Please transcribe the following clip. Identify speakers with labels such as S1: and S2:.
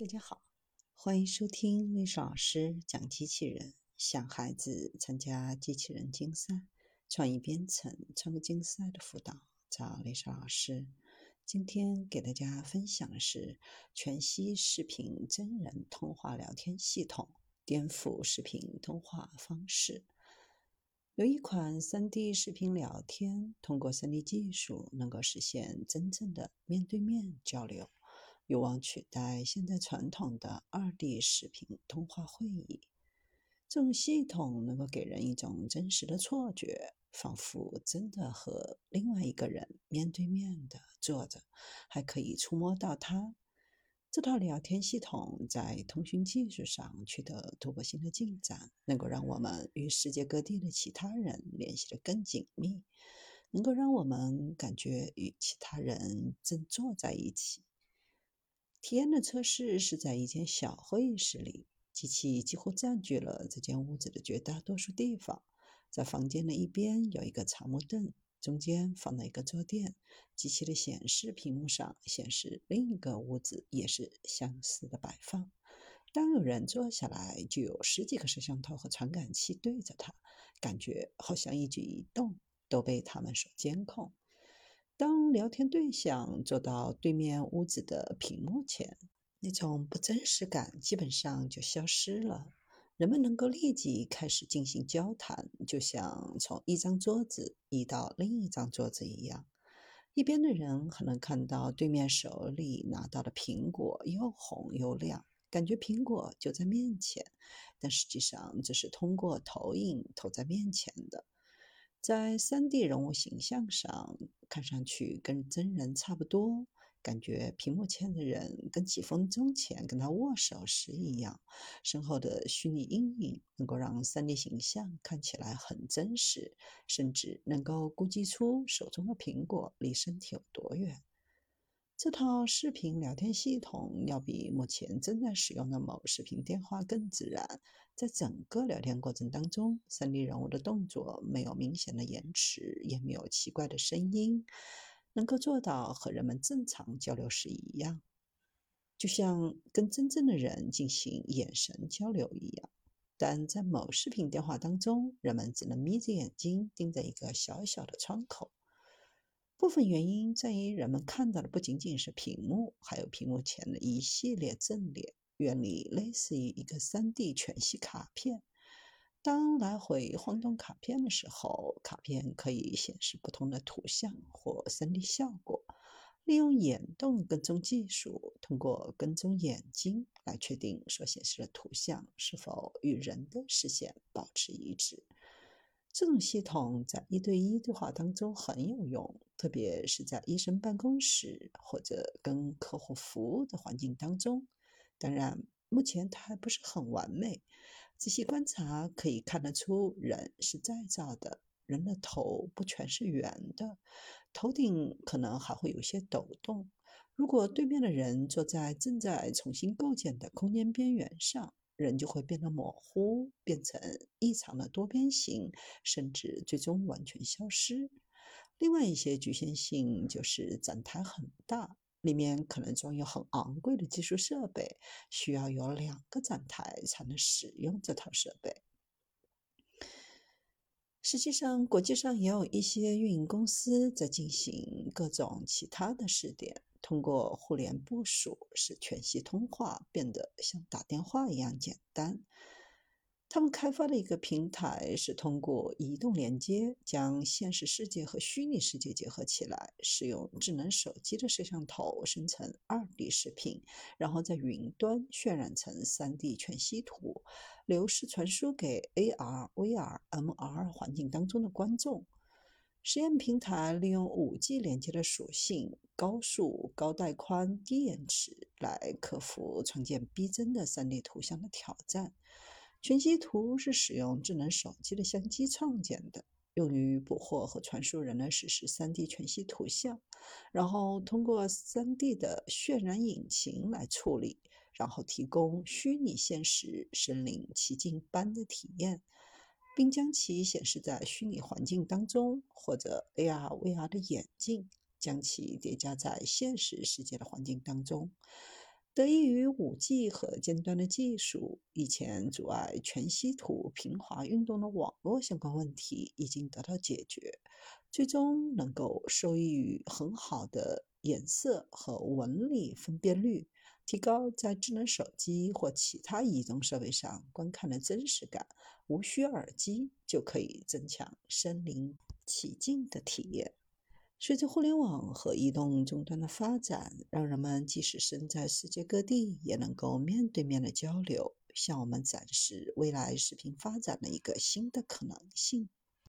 S1: 大家好，欢迎收听历史老师讲机器人。想孩子参加机器人竞赛、创意编程、创客竞赛的辅导，找历史老师。今天给大家分享的是全息视频真人通话聊天系统，颠覆视频通话方式。有一款 3D 视频聊天，通过 3D 技术能够实现真正的面对面交流。有望取代现在传统的二 D 视频通话会议。这种系统能够给人一种真实的错觉，仿佛真的和另外一个人面对面的坐着，还可以触摸到他。这套聊天系统在通讯技术上取得突破性的进展，能够让我们与世界各地的其他人联系得更紧密，能够让我们感觉与其他人正坐在一起。体验的测试是在一间小会议室里，机器几乎占据了这间屋子的绝大多数地方。在房间的一边有一个长木凳，中间放了一个坐垫。机器的显示屏幕上显示另一个屋子也是相似的摆放。当有人坐下来，就有十几个摄像头和传感器对着他，感觉好像一举一动都被他们所监控。当聊天对象坐到对面屋子的屏幕前，那种不真实感基本上就消失了。人们能够立即开始进行交谈，就像从一张桌子移到另一张桌子一样。一边的人还能看到对面手里拿到的苹果又红又亮，感觉苹果就在面前，但实际上这是通过投影投在面前的。在 3D 人物形象上，看上去跟真人差不多，感觉屏幕前的人跟几分钟前跟他握手时一样。身后的虚拟阴影能够让 3D 形象看起来很真实，甚至能够估计出手中的苹果离身体有多远。这套视频聊天系统要比目前正在使用的某视频电话更自然。在整个聊天过程当中，3D 人物的动作没有明显的延迟，也没有奇怪的声音，能够做到和人们正常交流时一样，就像跟真正的人进行眼神交流一样。但在某视频电话当中，人们只能眯着眼睛盯着一个小小的窗口。部分原因在于，人们看到的不仅仅是屏幕，还有屏幕前的一系列阵列，原理类似于一个 3D 全息卡片。当来回晃动卡片的时候，卡片可以显示不同的图像或 3D 效果。利用眼动跟踪技术，通过跟踪眼睛来确定所显示的图像是否与人的视线保持一致。这种系统在一对一对话当中很有用，特别是在医生办公室或者跟客户服务的环境当中。当然，目前它还不是很完美。仔细观察可以看得出，人是再造的，人的头不全是圆的，头顶可能还会有些抖动。如果对面的人坐在正在重新构建的空间边缘上，人就会变得模糊，变成异常的多边形，甚至最终完全消失。另外一些局限性就是展台很大，里面可能装有很昂贵的技术设备，需要有两个展台才能使用这套设备。实际上，国际上也有一些运营公司在进行各种其他的试点。通过互联部署，使全息通话变得像打电话一样简单。他们开发的一个平台是通过移动连接，将现实世界和虚拟世界结合起来，使用智能手机的摄像头生成 2D 视频，然后在云端渲染成 3D 全息图，流式传输给 AR、VR、MR 环境当中的观众。实验平台利用 5G 连接的属性，高速、高带宽、低延迟，来克服创建逼真的 3D 图像的挑战。全息图是使用智能手机的相机创建的，用于捕获和传输人类实时 3D 全息图像，然后通过 3D 的渲染引擎来处理，然后提供虚拟现实身临其境般的体验。并将其显示在虚拟环境当中，或者 AR、VR 的眼镜，将其叠加在现实世界的环境当中。得益于 5G 和尖端的技术，以前阻碍全息图平滑运动的网络相关问题已经得到解决，最终能够受益于很好的颜色和纹理分辨率，提高在智能手机或其他移动设备上观看的真实感。无需耳机就可以增强身临其境的体验。随着互联网和移动终端的发展，让人们即使身在世界各地，也能够面对面的交流，向我们展示未来视频发展的一个新的可能性。